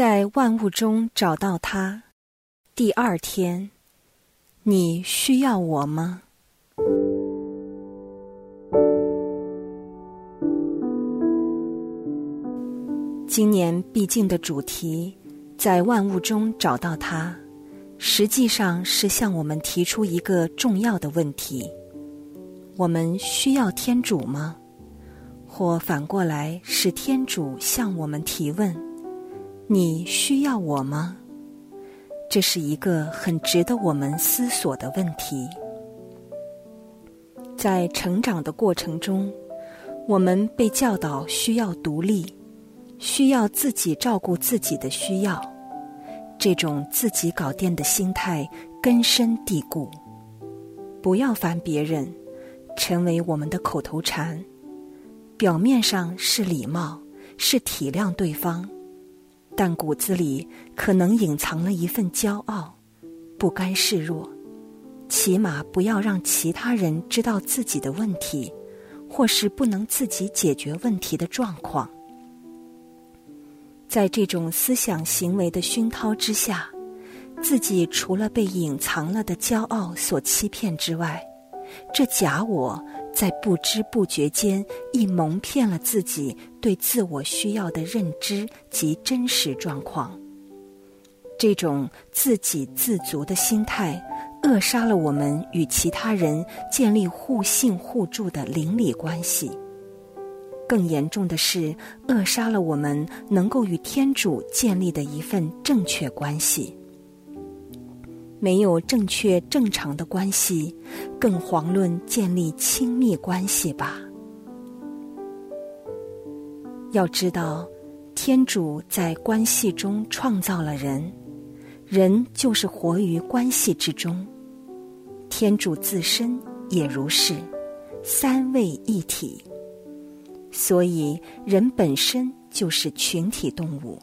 在万物中找到他。第二天，你需要我吗？今年必竟的主题，在万物中找到他，实际上是向我们提出一个重要的问题：我们需要天主吗？或反过来，是天主向我们提问：你需要我吗？这是一个很值得我们思索的问题。在成长的过程中，我们被教导需要独立，需要自己照顾自己的需要。这种自己搞定的心态根深蒂固。不要烦别人，成为我们的口头禅。表面上是礼貌，是体谅对方。但骨子里可能隐藏了一份骄傲，不甘示弱，起码不要让其他人知道自己的问题，或是不能自己解决问题的状况。在这种思想行为的熏陶之下，自己除了被隐藏了的骄傲所欺骗之外，这假我。在不知不觉间，亦蒙骗了自己对自我需要的认知及真实状况。这种自给自足的心态，扼杀了我们与其他人建立互信互助的邻里关系。更严重的是，扼杀了我们能够与天主建立的一份正确关系。没有正确正常的关系，更遑论建立亲密关系吧。要知道，天主在关系中创造了人，人就是活于关系之中。天主自身也如是，三位一体。所以，人本身就是群体动物，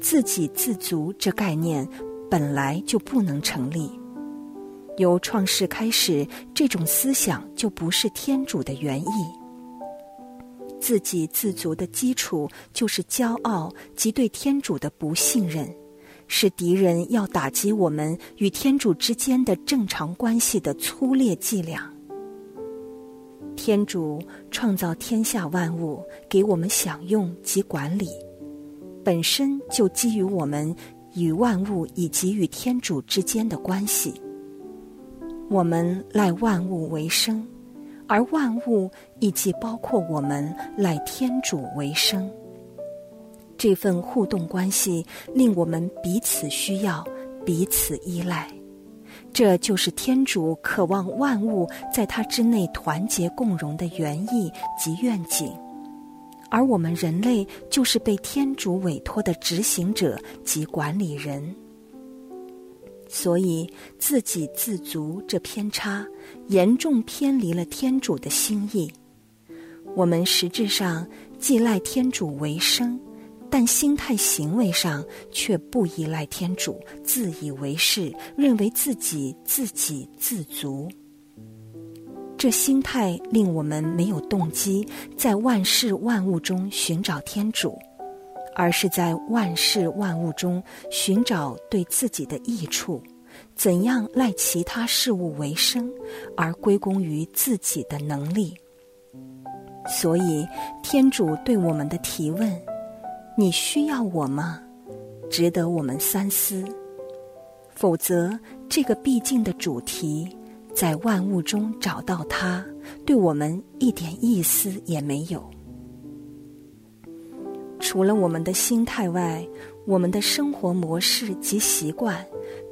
自给自足这概念。本来就不能成立。由创世开始，这种思想就不是天主的原意。自给自足的基础就是骄傲及对天主的不信任，是敌人要打击我们与天主之间的正常关系的粗劣伎俩。天主创造天下万物给我们享用及管理，本身就基于我们。与万物以及与天主之间的关系，我们赖万物为生，而万物以及包括我们赖天主为生。这份互动关系令我们彼此需要、彼此依赖，这就是天主渴望万物在他之内团结共荣的原意及愿景。而我们人类就是被天主委托的执行者及管理人，所以自给自足这偏差严重偏离了天主的心意。我们实质上既赖天主为生，但心态行为上却不依赖天主，自以为是，认为自己自给自足。这心态令我们没有动机在万事万物中寻找天主，而是在万事万物中寻找对自己的益处，怎样赖其他事物为生，而归功于自己的能力。所以，天主对我们的提问：“你需要我吗？”值得我们三思。否则，这个必经的主题。在万物中找到他，对我们一点意思也没有。除了我们的心态外，我们的生活模式及习惯，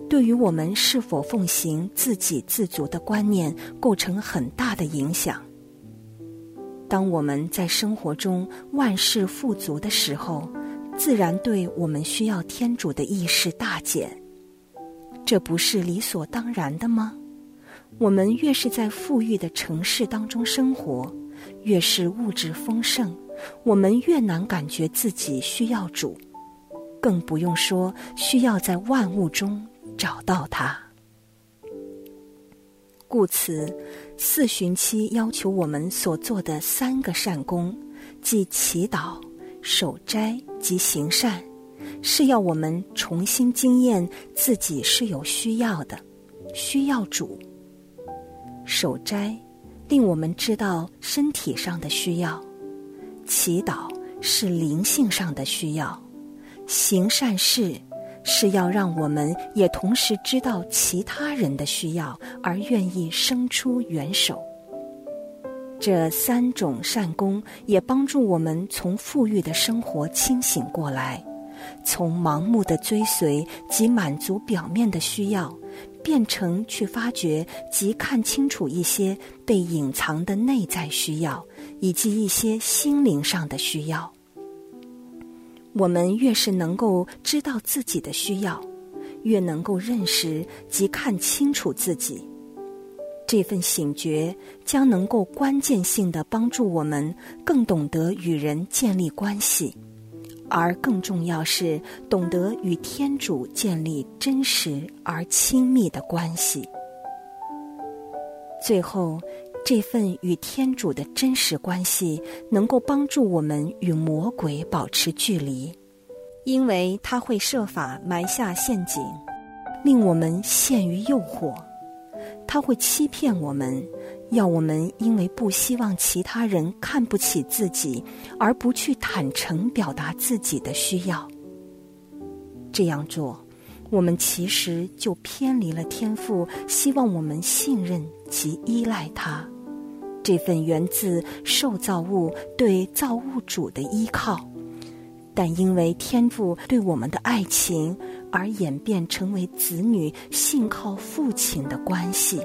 对于我们是否奉行自给自足的观念，构成很大的影响。当我们在生活中万事富足的时候，自然对我们需要天主的意识大减。这不是理所当然的吗？我们越是在富裕的城市当中生活，越是物质丰盛，我们越难感觉自己需要主，更不用说需要在万物中找到它。故此，四旬期要求我们所做的三个善功，即祈祷、守斋及行善，是要我们重新经验自己是有需要的，需要主。守斋令我们知道身体上的需要，祈祷是灵性上的需要，行善事是要让我们也同时知道其他人的需要，而愿意伸出援手。这三种善功也帮助我们从富裕的生活清醒过来，从盲目的追随及满足表面的需要，变成去发掘及看清楚一些被隐藏的内在需要，以及一些心灵上的需要。我们越是能够知道自己的需要，越能够认识及看清楚自己。这份醒觉将能够关键性的帮助我们更懂得与人建立关系，而更重要是懂得与天主建立真实而亲密的关系。最后，这份与天主的真实关系能够帮助我们与魔鬼保持距离，因为他会设法埋下陷阱，令我们陷于诱惑。他会欺骗我们，要我们因为不希望其他人看不起自己，而不去坦诚表达自己的需要。这样做，我们其实就偏离了天赋，希望我们信任及依赖他这份源自受造物对造物主的依靠，但因为天赋对我们的爱情。而演变成为子女信靠父亲的关系。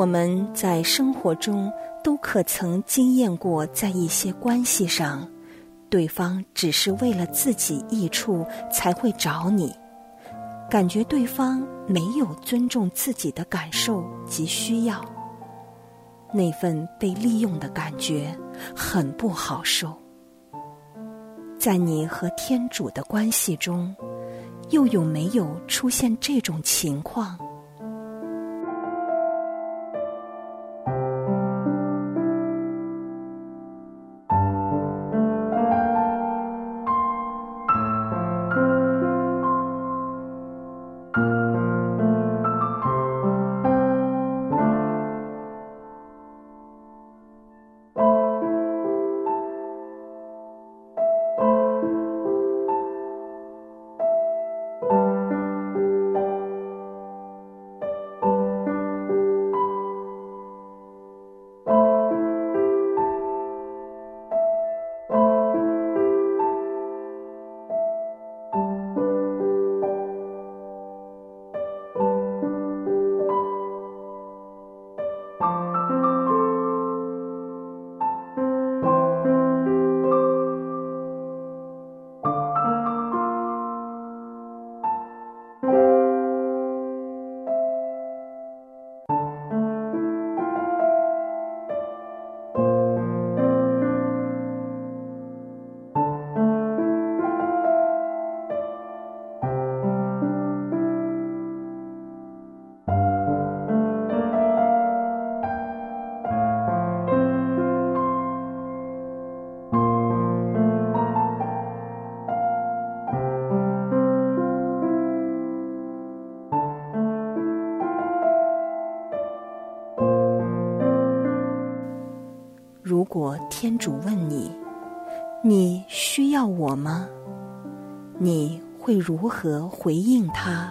我们在生活中都可曾经验过，在一些关系上，对方只是为了自己益处才会找你，感觉对方没有尊重自己的感受及需要，那份被利用的感觉很不好受。在你和天主的关系中，又有没有出现这种情况？如果天主问你：“你需要我吗？”你会如何回应他？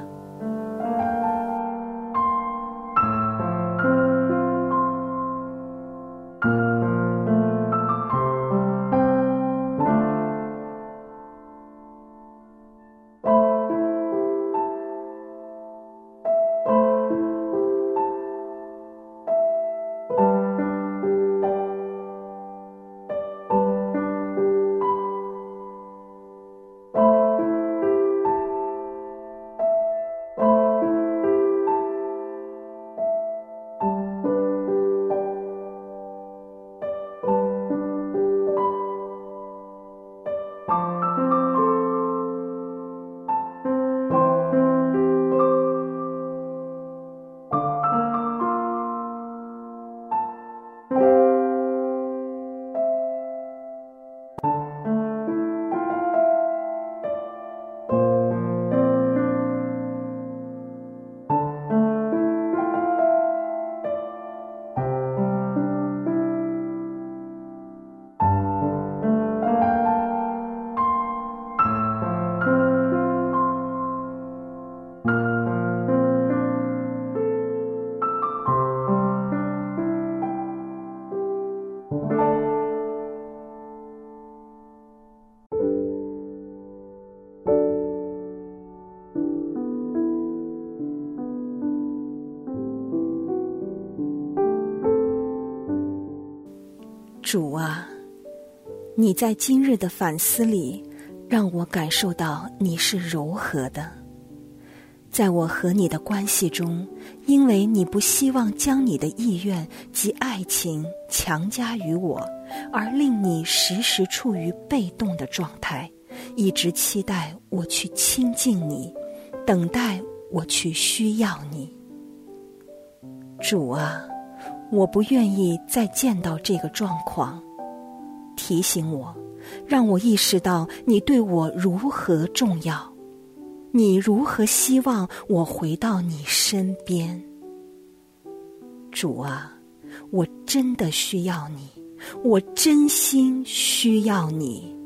主啊，你在今日的反思里，让我感受到你是柔和的。在我和你的关系中，因为你不希望将你的意愿及爱情强加于我，而令你时时处于被动的状态，一直期待我去亲近你，等待我去需要你。主啊，我不愿意再见到这个状况，提醒我，让我意识到你对我如何重要。你如何希望我回到你身边，主啊？我真的需要你，我真心需要你。